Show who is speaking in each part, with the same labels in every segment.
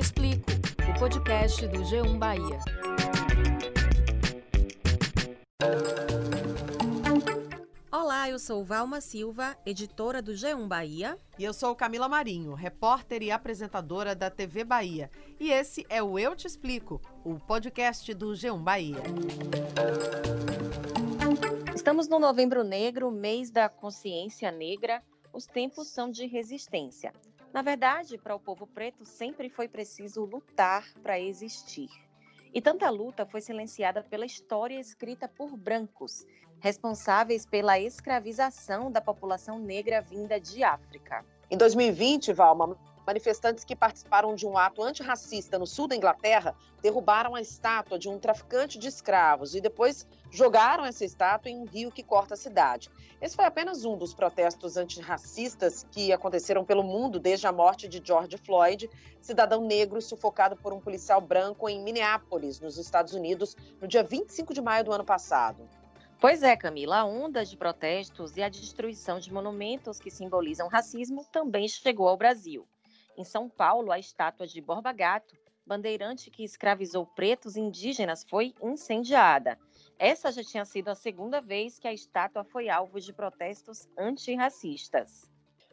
Speaker 1: Te Explico, o podcast do G1 Bahia.
Speaker 2: Olá, eu sou Valma Silva, editora do G1 Bahia.
Speaker 3: E eu sou Camila Marinho, repórter e apresentadora da TV Bahia. E esse é o Eu Te Explico, o podcast do G1 Bahia.
Speaker 2: Estamos no Novembro Negro, mês da consciência negra. Os tempos são de resistência. Na verdade, para o povo preto sempre foi preciso lutar para existir. E tanta luta foi silenciada pela história escrita por brancos, responsáveis pela escravização da população negra vinda de África.
Speaker 3: Em 2020, Valma, manifestantes que participaram de um ato antirracista no sul da Inglaterra derrubaram a estátua de um traficante de escravos e depois jogaram essa estátua em um rio que corta a cidade. Esse foi apenas um dos protestos antirracistas que aconteceram pelo mundo desde a morte de George Floyd, cidadão negro sufocado por um policial branco em Minneapolis, nos Estados Unidos, no dia 25 de maio do ano passado.
Speaker 2: Pois é, Camila, a onda de protestos e a destruição de monumentos que simbolizam racismo também chegou ao Brasil. Em São Paulo, a estátua de Borba Gato, bandeirante que escravizou pretos indígenas, foi incendiada. Essa já tinha sido a segunda vez que a estátua foi alvo de protestos antirracistas.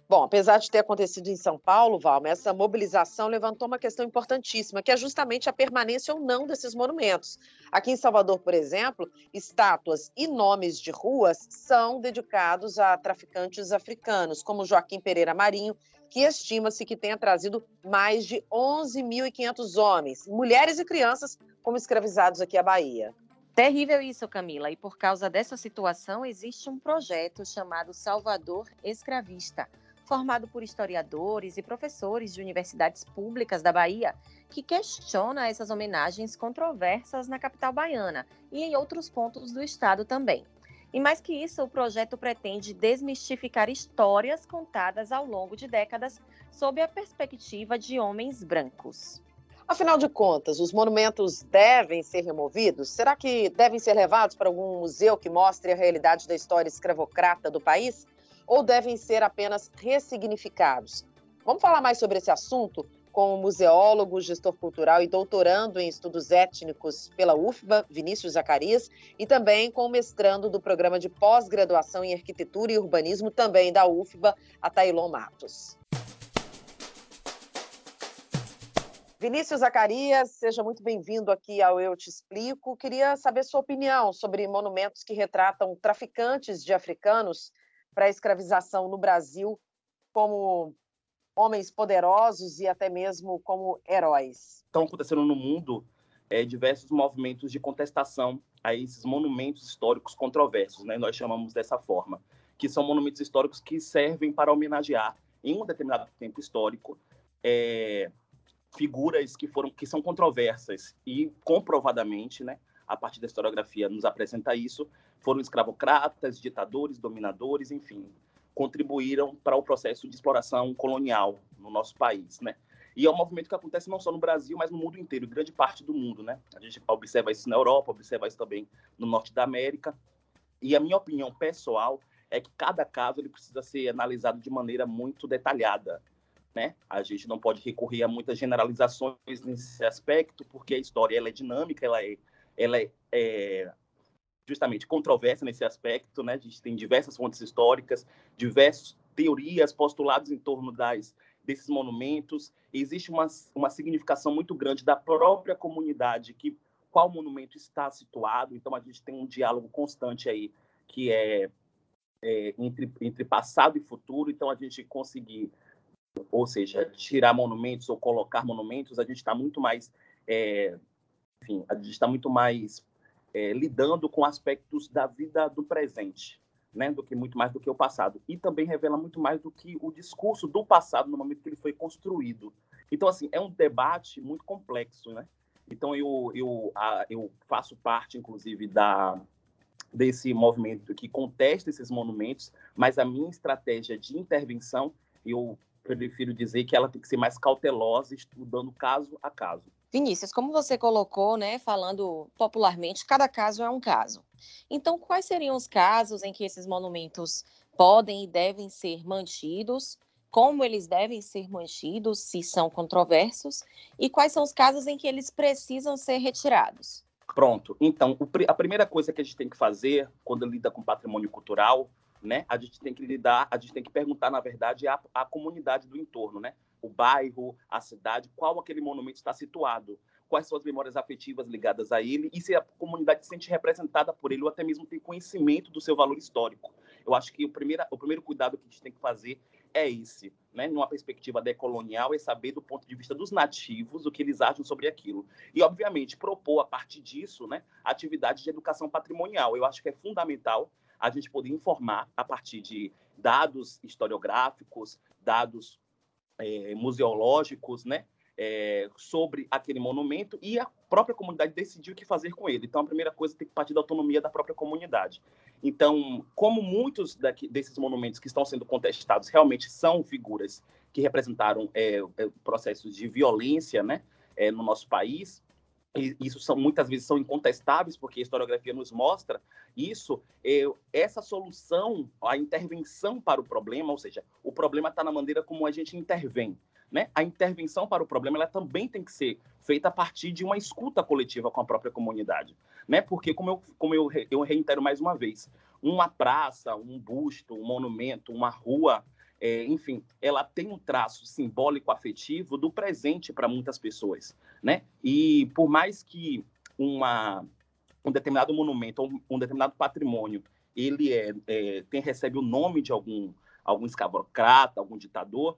Speaker 3: Bom, apesar de ter acontecido em São Paulo, Valma, essa mobilização levantou uma questão importantíssima, que é justamente a permanência ou não desses monumentos. Aqui em Salvador, por exemplo, estátuas e nomes de ruas são dedicados a traficantes africanos, como Joaquim Pereira Marinho, que estima-se que tenha trazido mais de 11.500 homens, mulheres e crianças, como escravizados aqui à Bahia.
Speaker 2: Terrível isso, Camila. E por causa dessa situação, existe um projeto chamado Salvador Escravista formado por historiadores e professores de universidades públicas da Bahia, que questiona essas homenagens controversas na capital baiana e em outros pontos do estado também. E mais que isso, o projeto pretende desmistificar histórias contadas ao longo de décadas sob a perspectiva de homens brancos.
Speaker 3: Afinal de contas, os monumentos devem ser removidos? Será que devem ser levados para algum museu que mostre a realidade da história escravocrata do país? ou devem ser apenas ressignificados? Vamos falar mais sobre esse assunto com o museólogo, gestor cultural e doutorando em estudos étnicos pela UFBA, Vinícius Zacarias, e também com o mestrando do programa de pós-graduação em arquitetura e urbanismo, também da UFBA, Atailon Matos. Vinícius Zacarias, seja muito bem-vindo aqui ao Eu Te Explico. Queria saber sua opinião sobre monumentos que retratam traficantes de africanos para a escravização no Brasil como homens poderosos e até mesmo como heróis.
Speaker 4: Estão acontecendo no mundo é, diversos movimentos de contestação a esses monumentos históricos controversos, né? nós chamamos dessa forma, que são monumentos históricos que servem para homenagear, em um determinado tempo histórico, é, figuras que foram que são controversas e comprovadamente, né, a partir da historiografia nos apresenta isso, foram escravocratas, ditadores, dominadores, enfim, contribuíram para o processo de exploração colonial no nosso país, né? E é um movimento que acontece não só no Brasil, mas no mundo inteiro, grande parte do mundo, né? A gente observa isso na Europa, observa isso também no norte da América. E a minha opinião pessoal é que cada caso ele precisa ser analisado de maneira muito detalhada, né? A gente não pode recorrer a muitas generalizações nesse aspecto, porque a história ela é dinâmica, ela é ela é, é justamente controversa nesse aspecto, né? A gente tem diversas fontes históricas, diversas teorias, postulados em torno das desses monumentos. Existe uma, uma significação muito grande da própria comunidade que qual monumento está situado. Então a gente tem um diálogo constante aí que é, é entre entre passado e futuro. Então a gente conseguir, ou seja, tirar monumentos ou colocar monumentos, a gente está muito mais é, enfim, a gente está muito mais é, lidando com aspectos da vida do presente, né, do que muito mais do que o passado. E também revela muito mais do que o discurso do passado no momento que ele foi construído. Então, assim, é um debate muito complexo, né? Então, eu, eu, a, eu faço parte, inclusive, da, desse movimento que contesta esses monumentos, mas a minha estratégia de intervenção, eu prefiro dizer que ela tem que ser mais cautelosa, estudando caso a caso.
Speaker 2: Vinícius, como você colocou, né, falando popularmente, cada caso é um caso. Então, quais seriam os casos em que esses monumentos podem e devem ser mantidos como eles devem ser mantidos, se são controversos, e quais são os casos em que eles precisam ser retirados.
Speaker 4: Pronto. Então, a primeira coisa que a gente tem que fazer quando lida com patrimônio cultural, né? A gente tem que lidar, a gente tem que perguntar, na verdade, à comunidade do entorno, né? O bairro, a cidade, qual aquele monumento está situado quais são as memórias afetivas ligadas a ele e se a comunidade se sente representada por ele ou até mesmo tem conhecimento do seu valor histórico. Eu acho que o primeiro, o primeiro cuidado que a gente tem que fazer é esse, né? numa perspectiva decolonial, é saber do ponto de vista dos nativos o que eles acham sobre aquilo. E, obviamente, propor a partir disso né, atividades de educação patrimonial. Eu acho que é fundamental a gente poder informar a partir de dados historiográficos, dados é, museológicos, né? é, sobre aquele monumento e a própria comunidade decidiu o que fazer com ele. Então, a primeira coisa tem que partir da autonomia da própria comunidade. Então, como muitos daqui, desses monumentos que estão sendo contestados realmente são figuras que representaram é, processos de violência né, é, no nosso país, isso são muitas vezes são incontestáveis porque a historiografia nos mostra isso essa solução a intervenção para o problema ou seja o problema está na maneira como a gente intervém né? A intervenção para o problema ela também tem que ser feita a partir de uma escuta coletiva com a própria comunidade, né? Porque como eu como eu, eu reitero mais uma vez, uma praça, um busto, um monumento, uma rua, é, enfim, ela tem um traço simbólico afetivo do presente para muitas pessoas, né? E por mais que uma um determinado monumento ou um determinado patrimônio ele é, é tem recebe o nome de algum algum escravocrata, algum ditador,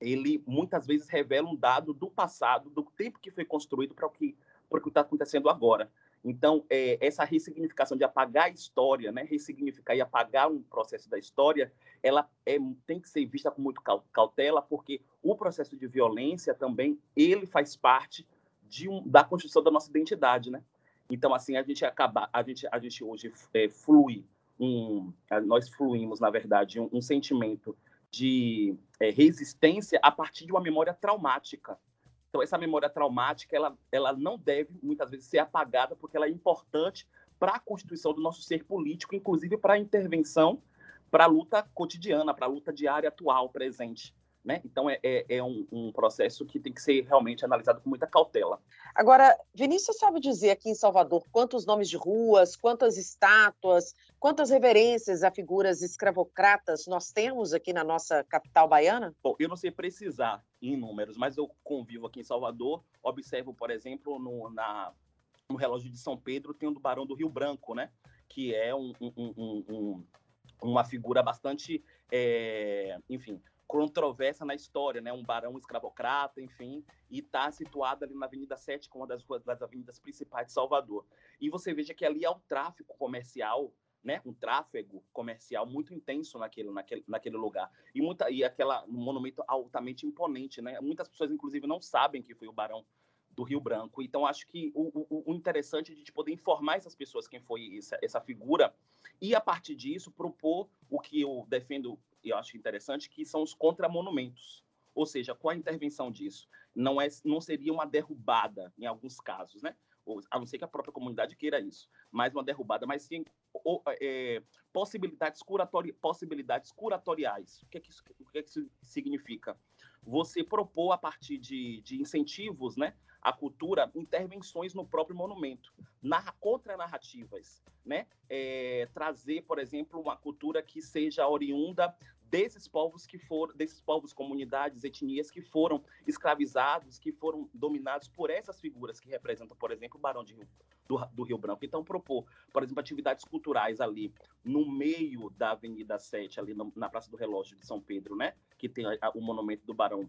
Speaker 4: ele muitas vezes revela um dado do passado, do tempo que foi construído para o que para o que está acontecendo agora. Então, é, essa ressignificação de apagar a história, né, ressignificar e apagar um processo da história, ela é, tem que ser vista com muito cautela, porque o processo de violência também ele faz parte um, da construção da nossa identidade, né? Então, assim, a gente acaba, a gente, a gente hoje é, flui um, nós fluímos, na verdade, um, um sentimento de é, resistência a partir de uma memória traumática. Então, essa memória traumática, ela, ela não deve, muitas vezes, ser apagada, porque ela é importante para a constituição do nosso ser político, inclusive para a intervenção, para a luta cotidiana, para a luta diária, atual, presente. Né? Então, é, é, é um, um, processo que tem que ser realmente analisado com muita cautela.
Speaker 3: Agora, Vinícius sabe dizer aqui em Salvador quantos nomes de ruas, quantas estátuas, quantas reverências a figuras escravocratas nós temos aqui na nossa capital baiana?
Speaker 4: Bom, eu não sei precisar em números, mas eu convivo aqui em Salvador, observo, por exemplo, no, na, no relógio de São Pedro, tem o do Barão do Rio Branco, né? que é um, um, uma figura bastante, é, enfim, controversa na história, né? Um barão escravocrata, enfim, e está situado ali na Avenida 7, que é uma das, das avenidas principais de Salvador. E você veja que ali há o tráfico comercial, né? Um tráfego comercial muito intenso naquele, naquele, naquele lugar. E, muita, e aquela, um monumento altamente imponente, né? Muitas pessoas, inclusive, não sabem que foi o barão do Rio Branco. Então, acho que o, o, o, interessante é a gente poder informar essas pessoas quem foi essa, essa figura e, a partir disso, propor o que eu defendo eu acho interessante, que são os contramonumentos. Ou seja, qual a intervenção disso? Não, é, não seria uma derrubada, em alguns casos, né? Ou, a não ser que a própria comunidade queira isso, mais uma derrubada, mas sim ou, é, possibilidades, curatori, possibilidades curatoriais. O que, é que isso, o que, é que isso significa? Você propor, a partir de, de incentivos, né, à cultura, intervenções no próprio monumento, narra, contra-narrativas, né? É, trazer, por exemplo, uma cultura que seja oriunda desses povos que foram, desses povos, comunidades, etnias que foram escravizados, que foram dominados por essas figuras que representam, por exemplo, o Barão de Rio, do, do, Rio Branco. Então, propor, por exemplo, atividades culturais ali no meio da Avenida 7, ali no, na Praça do Relógio de São Pedro, né? Que tem a, a, o monumento do Barão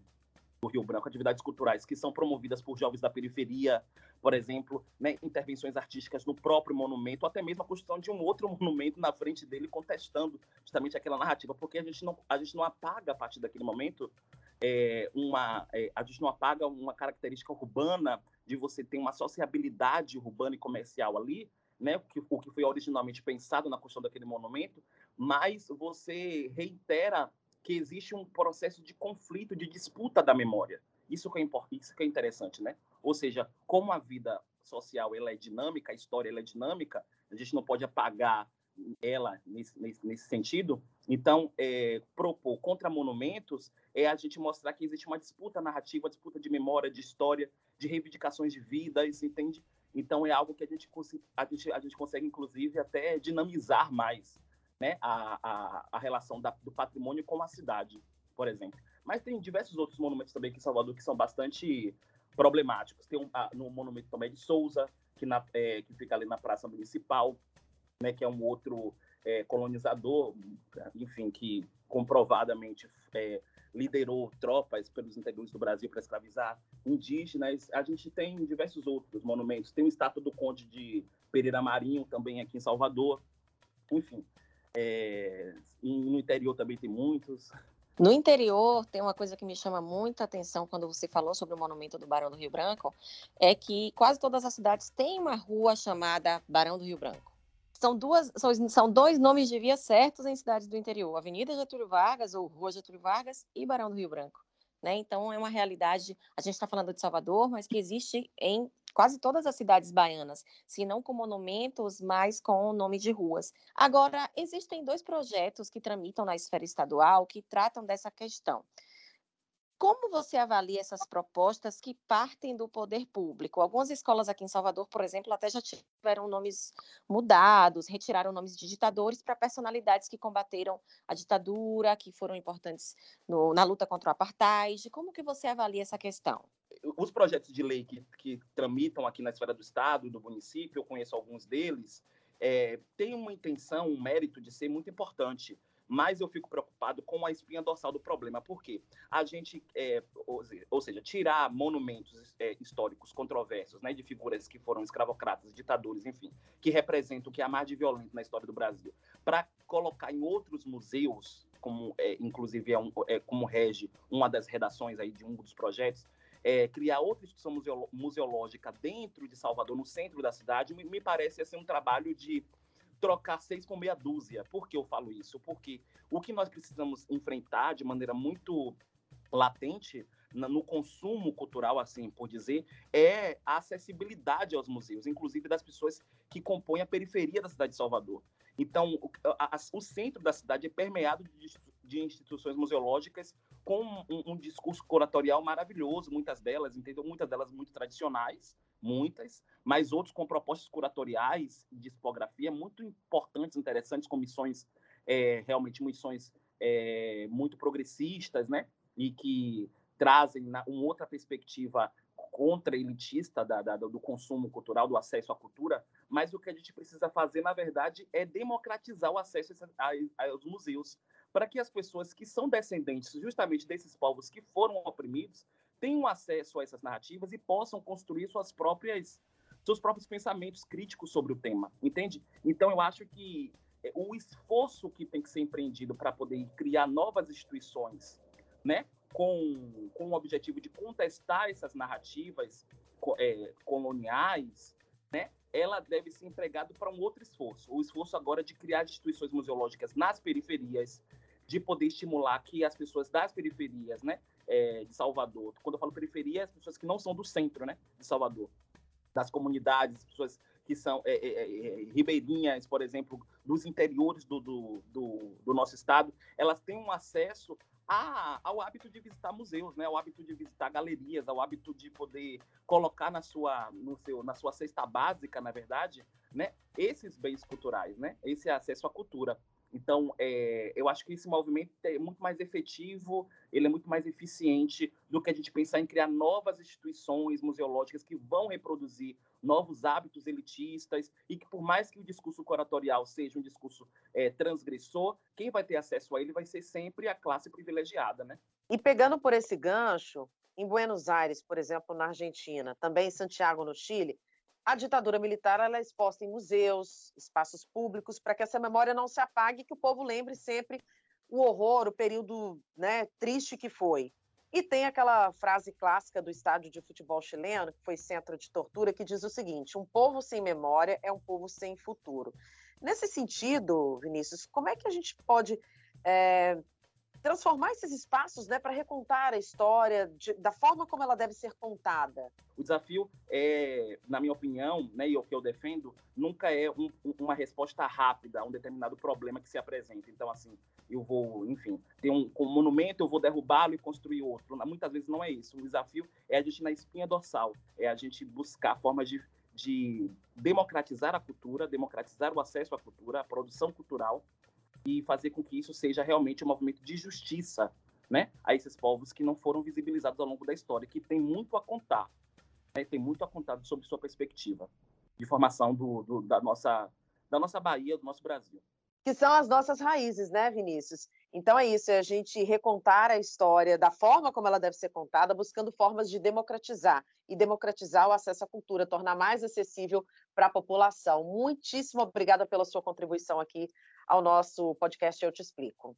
Speaker 4: do Rio Branco, atividades culturais que são promovidas por jovens da periferia, por exemplo, né, intervenções artísticas no próprio monumento, até mesmo a construção de um outro monumento na frente dele, contestando justamente aquela narrativa, porque a gente não, a gente não apaga a partir daquele momento é, uma, é, a gente não apaga uma característica urbana de você ter uma sociabilidade urbana e comercial ali, né, que, o que foi originalmente pensado na construção daquele monumento, mas você reitera que existe um processo de conflito, de disputa da memória. Isso que é importante, isso que é interessante, né? Ou seja, como a vida social ela é dinâmica, a história ela é dinâmica, a gente não pode apagar ela nesse, nesse, nesse sentido. Então, é, propor contra monumentos é a gente mostrar que existe uma disputa narrativa, disputa de memória, de história, de reivindicações de vidas, entende? Então, é algo que a gente, a gente, a gente consegue, inclusive, até dinamizar mais né, a, a, a relação da, do patrimônio com a cidade, por exemplo. Mas tem diversos outros monumentos também aqui em Salvador que são bastante problemáticos. Tem um, a, no monumento também de Souza, que, na, é, que fica ali na Praça Municipal, né, que é um outro é, colonizador, enfim, que comprovadamente é, liderou tropas pelos interiores do Brasil para escravizar indígenas. A gente tem diversos outros monumentos. Tem o estátua do Conde de Pereira Marinho, também aqui em Salvador. Enfim, é, no interior também tem muitos.
Speaker 2: No interior, tem uma coisa que me chama muita atenção quando você falou sobre o monumento do Barão do Rio Branco, é que quase todas as cidades têm uma rua chamada Barão do Rio Branco. São, duas, são, são dois nomes de via certos em cidades do interior, Avenida Getúlio Vargas, ou Rua Getúlio Vargas, e Barão do Rio Branco. Né? Então, é uma realidade, a gente está falando de Salvador, mas que existe em quase todas as cidades baianas, se não com monumentos, mas com o nome de ruas. Agora, existem dois projetos que tramitam na esfera estadual que tratam dessa questão. Como você avalia essas propostas que partem do poder público? Algumas escolas aqui em Salvador, por exemplo, até já tiveram nomes mudados, retiraram nomes de ditadores para personalidades que combateram a ditadura, que foram importantes no, na luta contra o apartheid. Como que você avalia essa questão?
Speaker 4: Os projetos de lei que, que tramitam aqui na esfera do Estado, do município, eu conheço alguns deles, é, têm uma intenção, um mérito de ser muito importante mas eu fico preocupado com a espinha dorsal do problema, porque a gente, é, ou, seja, tirar monumentos é, históricos controversos, né, de figuras que foram escravocratas, ditadores, enfim, que representam o que há mais de violento na história do Brasil, para colocar em outros museus, como é, inclusive é, um, é, como rege uma das redações aí de um dos projetos, é, criar outra instituição museológica dentro de Salvador, no centro da cidade, me, me parece ser um trabalho de trocar seis com meia dúzia. Por que eu falo isso? Porque o que nós precisamos enfrentar de maneira muito latente no consumo cultural, assim por dizer, é a acessibilidade aos museus, inclusive das pessoas que compõem a periferia da cidade de Salvador. Então, o, centro da cidade é permeado de, de instituições museológicas com um, um, discurso curatorial maravilhoso, muitas delas, entendeu? Muitas delas muito tradicionais, muitas, mas outros com propostas curatoriais de tipografia muito importantes, interessantes, com missões, é, realmente missões é, muito progressistas, né? E que trazem uma outra perspectiva contra-elitista da, da, do consumo cultural, do acesso à cultura, mas o que a gente precisa fazer, na verdade, é democratizar o acesso aos museus, para que as pessoas que são descendentes justamente desses povos que foram oprimidos tenham acesso a essas narrativas e possam construir suas próprias seus próprios pensamentos críticos sobre o tema, entende? Então eu acho que é, o esforço que tem que ser empreendido para poder criar novas instituições, né, com, com o objetivo de contestar essas narrativas é, coloniais, né, ela deve ser empregada para um outro esforço. O esforço agora de criar instituições museológicas nas periferias, de poder estimular que as pessoas das periferias, né, é, de Salvador, quando eu falo periferia, as pessoas que não são do centro, né, de Salvador, das comunidades, pessoas que são é, é, é, ribeirinhas, por exemplo, dos interiores do, do, do, do, nosso estado, elas têm um acesso a, ao hábito de visitar museus, né? ao hábito de visitar galerias, ao hábito de poder colocar na sua, no seu, na sua cesta básica, na verdade, né? esses bens culturais, né? esse acesso à cultura. Então, é, eu acho que esse movimento é muito mais efetivo, ele é muito mais eficiente do que a gente pensar em criar novas instituições museológicas que vão reproduzir novos hábitos elitistas e que, por mais que o discurso curatorial seja um discurso é, transgressor, quem vai ter acesso a ele vai ser sempre a classe privilegiada, né?
Speaker 3: E pegando por esse gancho, em Buenos Aires, por exemplo, na Argentina, também em Santiago, no Chile, a ditadura militar ela é exposta em museus, espaços públicos, para que essa memória não se apague e que o povo lembre sempre o horror, o período né, triste que foi. E tem aquela frase clássica do estádio de futebol chileno, que foi centro de tortura, que diz o seguinte: um povo sem memória é um povo sem futuro. Nesse sentido, Vinícius, como é que a gente pode é, transformar esses espaços né, para recontar a história de, da forma como ela deve ser contada?
Speaker 4: O desafio, é, na minha opinião, né, e o que eu defendo, nunca é um, uma resposta rápida a um determinado problema que se apresenta. Então, assim, eu vou, enfim, ter um, um monumento, eu vou derrubá-lo e construir outro. Muitas vezes não é isso. O desafio é a gente na espinha dorsal, é a gente buscar formas de, de democratizar a cultura, democratizar o acesso à cultura, a produção cultural, e fazer com que isso seja realmente um movimento de justiça né, a esses povos que não foram visibilizados ao longo da história, que tem muito a contar, né, tem muito a contar sobre sua perspectiva de formação do, do, da, nossa, da nossa Bahia, do nosso Brasil.
Speaker 3: Que são as nossas raízes, né, Vinícius? Então é isso, é a gente recontar a história da forma como ela deve ser contada, buscando formas de democratizar e democratizar o acesso à cultura, tornar mais acessível para a população. Muitíssimo obrigada pela sua contribuição aqui ao nosso podcast Eu Te Explico.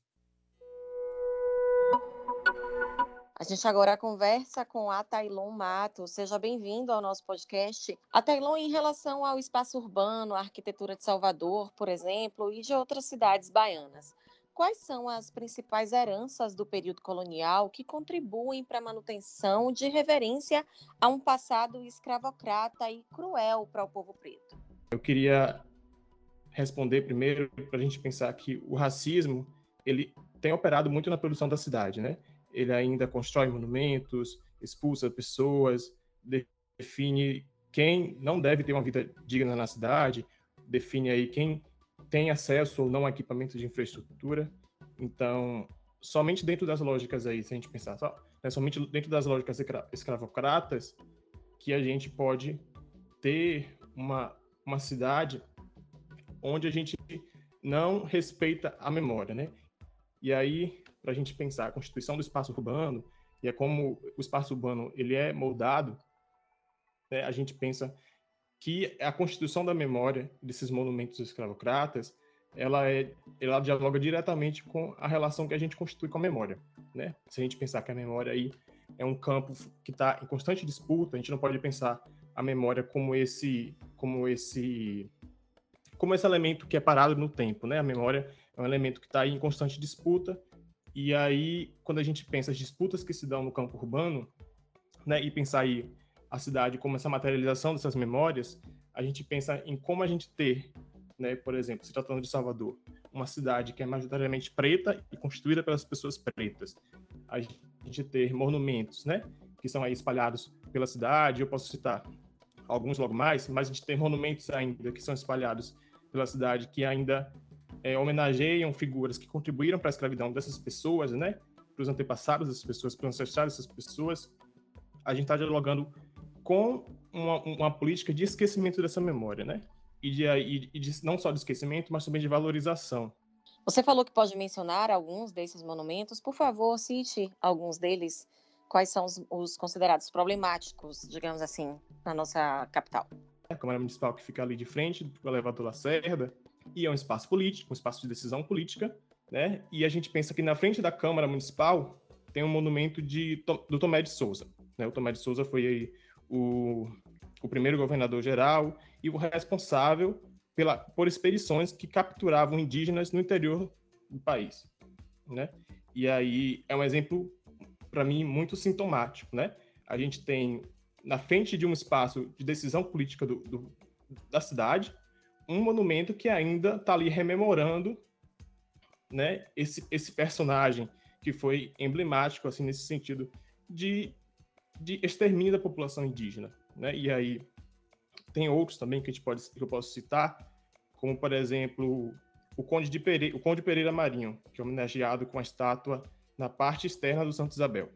Speaker 2: A gente agora conversa com a Tailon Mato. Seja bem-vindo ao nosso podcast. A Tailon, em relação ao espaço urbano, a arquitetura de Salvador, por exemplo, e de outras cidades baianas, quais são as principais heranças do período colonial que contribuem para a manutenção de reverência a um passado escravocrata e cruel para o povo preto?
Speaker 5: Eu queria responder primeiro para a gente pensar que o racismo ele tem operado muito na produção da cidade, né? Ele ainda constrói monumentos, expulsa pessoas, define quem não deve ter uma vida digna na cidade, define aí quem tem acesso ou não a equipamentos de infraestrutura. Então, somente dentro das lógicas aí, se a gente pensar só, né, somente dentro das lógicas escravocratas, que a gente pode ter uma, uma cidade onde a gente não respeita a memória, né? E aí, para a gente pensar a constituição do espaço urbano e é como o espaço urbano ele é moldado, né, a gente pensa que a constituição da memória desses monumentos escravocratas ela é ela dialoga diretamente com a relação que a gente constitui com a memória, né? Se a gente pensar que a memória aí é um campo que está em constante disputa, a gente não pode pensar a memória como esse como esse como esse elemento que é parado no tempo, né? A memória é um elemento que está em constante disputa. E aí, quando a gente pensa as disputas que se dão no campo urbano, né, e pensar aí a cidade como essa materialização dessas memórias, a gente pensa em como a gente ter, né, por exemplo, se tratando de Salvador, uma cidade que é majoritariamente preta e constituída pelas pessoas pretas. A gente ter monumentos, né, que são aí espalhados pela cidade, eu posso citar alguns logo mais, mas a gente tem monumentos ainda que são espalhados pela cidade que ainda é, homenageiam figuras que contribuíram para a escravidão dessas pessoas, né? Para os antepassados dessas pessoas, para os ancestrais dessas pessoas. A gente está dialogando com uma, uma, política de esquecimento dessa memória, né? E de, e, de, não só de esquecimento, mas também de valorização.
Speaker 2: Você falou que pode mencionar alguns desses monumentos. Por favor, cite alguns deles. Quais são os, os considerados problemáticos, digamos assim, na nossa capital?
Speaker 5: A Câmara Municipal que fica ali de frente do elevador Lacerda, e é um espaço político, um espaço de decisão política, né? E a gente pensa que na frente da Câmara Municipal tem um monumento de, do Tomé de Souza. Né? O Tomé de Souza foi aí o, o primeiro governador geral e o responsável pela, por expedições que capturavam indígenas no interior do país, né? E aí é um exemplo para mim muito sintomático, né? A gente tem na frente de um espaço de decisão política do, do, da cidade, um monumento que ainda está ali rememorando né, esse, esse personagem que foi emblemático assim nesse sentido de, de extermínio da população indígena. Né? E aí tem outros também que, a gente pode, que eu posso citar, como, por exemplo, o Conde, de Pereira, o Conde Pereira Marinho, que é homenageado com a estátua na parte externa do Santo Isabel.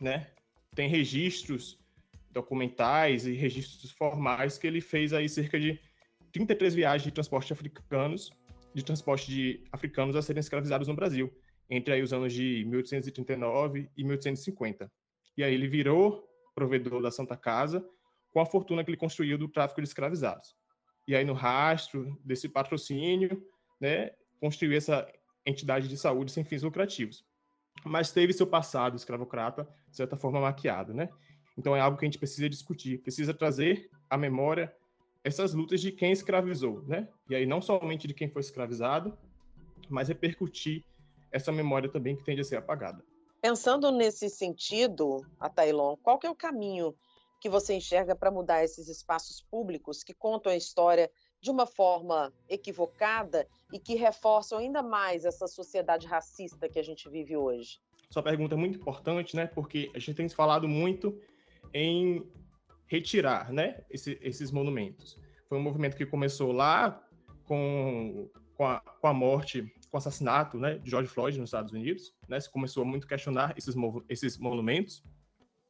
Speaker 5: Né? Tem registros documentais e registros formais que ele fez aí cerca de 33 viagens de transporte africanos, de transporte de africanos a serem escravizados no Brasil, entre aí os anos de 1839 e 1850. E aí ele virou provedor da Santa Casa com a fortuna que ele construiu do tráfico de escravizados. E aí no rastro desse patrocínio, né, construiu essa entidade de saúde sem fins lucrativos. Mas teve seu passado escravocrata, de certa forma, maquiado, né? Então é algo que a gente precisa discutir, precisa trazer à memória essas lutas de quem escravizou, né? E aí não somente de quem foi escravizado, mas repercutir essa memória também que tende a ser apagada.
Speaker 3: Pensando nesse sentido, Atailon, qual que é o caminho que você enxerga para mudar esses espaços públicos que contam a história de uma forma equivocada e que reforçam ainda mais essa sociedade racista que a gente vive hoje?
Speaker 5: Sua pergunta é muito importante, né? Porque a gente tem falado muito em retirar, né, esse, esses monumentos. Foi um movimento que começou lá com, com, a, com a morte, com o assassinato, né, de George Floyd nos Estados Unidos, né? Se começou a muito questionar esses, esses monumentos.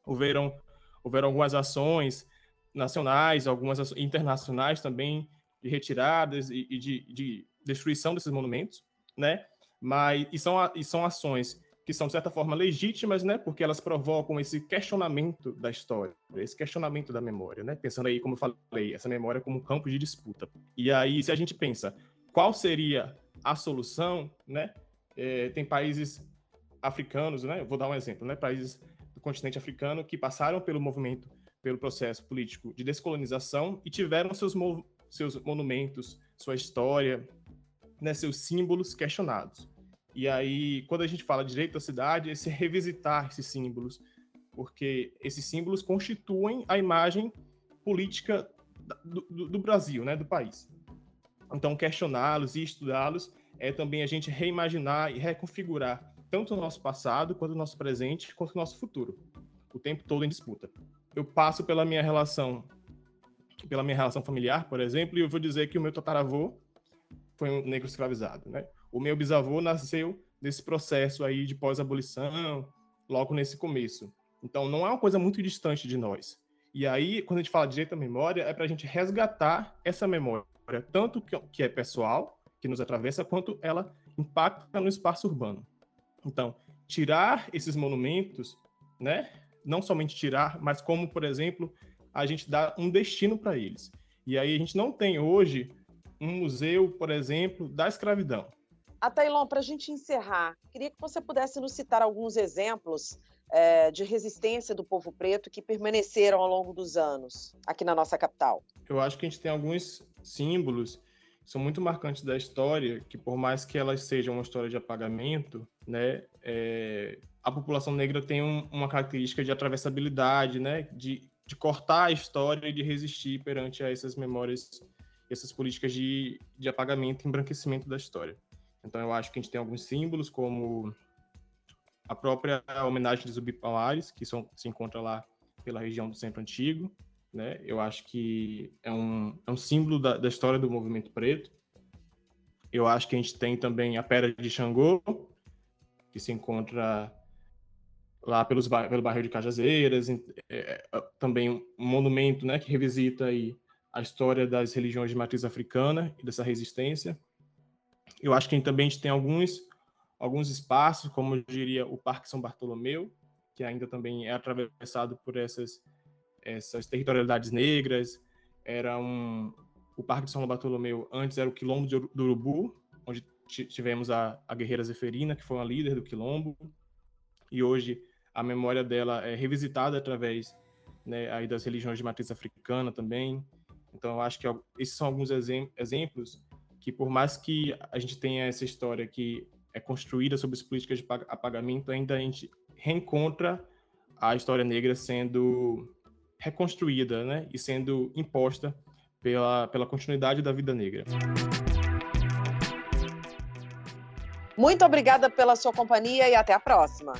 Speaker 5: Houveram, houveram algumas ações nacionais, algumas ações internacionais também de retiradas e, e de, de, destruição desses monumentos, né? Mas e são, e são ações que são de certa forma legítimas, né? Porque elas provocam esse questionamento da história, esse questionamento da memória, né? Pensando aí, como eu falei, essa memória como um campo de disputa. E aí, se a gente pensa qual seria a solução, né? É, tem países africanos, né? Eu vou dar um exemplo, né? Países do continente africano que passaram pelo movimento, pelo processo político de descolonização e tiveram seus, seus monumentos, sua história, né? Seus símbolos questionados. E aí, quando a gente fala direito à cidade, é se revisitar esses símbolos, porque esses símbolos constituem a imagem política do, do, do Brasil, né, do país. Então, questioná-los e estudá-los é também a gente reimaginar e reconfigurar tanto o nosso passado, quanto o nosso presente, quanto o nosso futuro, o tempo todo em disputa. Eu passo pela minha relação, pela minha relação familiar, por exemplo, e eu vou dizer que o meu tataravô foi um negro escravizado, né? O meu bisavô nasceu nesse processo aí de pós-abolição, logo nesse começo. Então, não é uma coisa muito distante de nós. E aí, quando a gente fala de direito à memória, é para a gente resgatar essa memória, tanto que é pessoal, que nos atravessa, quanto ela impacta no espaço urbano. Então, tirar esses monumentos, né? Não somente tirar, mas como, por exemplo, a gente dá um destino para eles. E aí a gente não tem hoje um museu, por exemplo, da escravidão.
Speaker 3: Atailon, para a gente encerrar, queria que você pudesse nos citar alguns exemplos é, de resistência do povo preto que permaneceram ao longo dos anos aqui na nossa capital.
Speaker 5: Eu acho que a gente tem alguns símbolos que são muito marcantes da história, que por mais que elas sejam uma história de apagamento, né, é, a população negra tem um, uma característica de atravessabilidade, né, de, de cortar a história e de resistir perante a essas memórias, essas políticas de, de apagamento e embranquecimento da história. Então eu acho que a gente tem alguns símbolos, como a própria homenagem de Zumbi Palmares, que são, se encontra lá pela região do Centro Antigo. Né? Eu acho que é um, é um símbolo da, da história do movimento preto. Eu acho que a gente tem também a Pedra de Xangô, que se encontra lá pelos, pelo bairro de Cajazeiras, é, é, também um monumento né, que revisita aí a história das religiões de matriz africana e dessa resistência. Eu acho que também a gente tem alguns, alguns espaços, como eu diria o Parque São Bartolomeu, que ainda também é atravessado por essas, essas territorialidades negras. Era um, o Parque de São Bartolomeu antes era o Quilombo do Urubu, onde tivemos a, a guerreira Zeferina, que foi uma líder do Quilombo, e hoje a memória dela é revisitada através né, aí das religiões de matriz africana também. Então, eu acho que esses são alguns exemplos que por mais que a gente tenha essa história que é construída sobre as políticas de apagamento, ainda a gente reencontra a história negra sendo reconstruída, né, e sendo imposta pela, pela continuidade da vida negra.
Speaker 3: Muito obrigada pela sua companhia e até a próxima.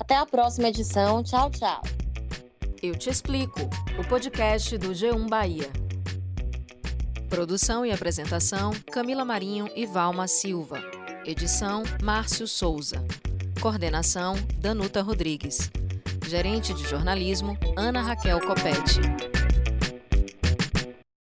Speaker 2: Até a próxima edição. Tchau, tchau.
Speaker 1: Eu te explico. O podcast do G1 Bahia. Produção e apresentação: Camila Marinho e Valma Silva. Edição: Márcio Souza. Coordenação: Danuta Rodrigues. Gerente de jornalismo: Ana Raquel Copete.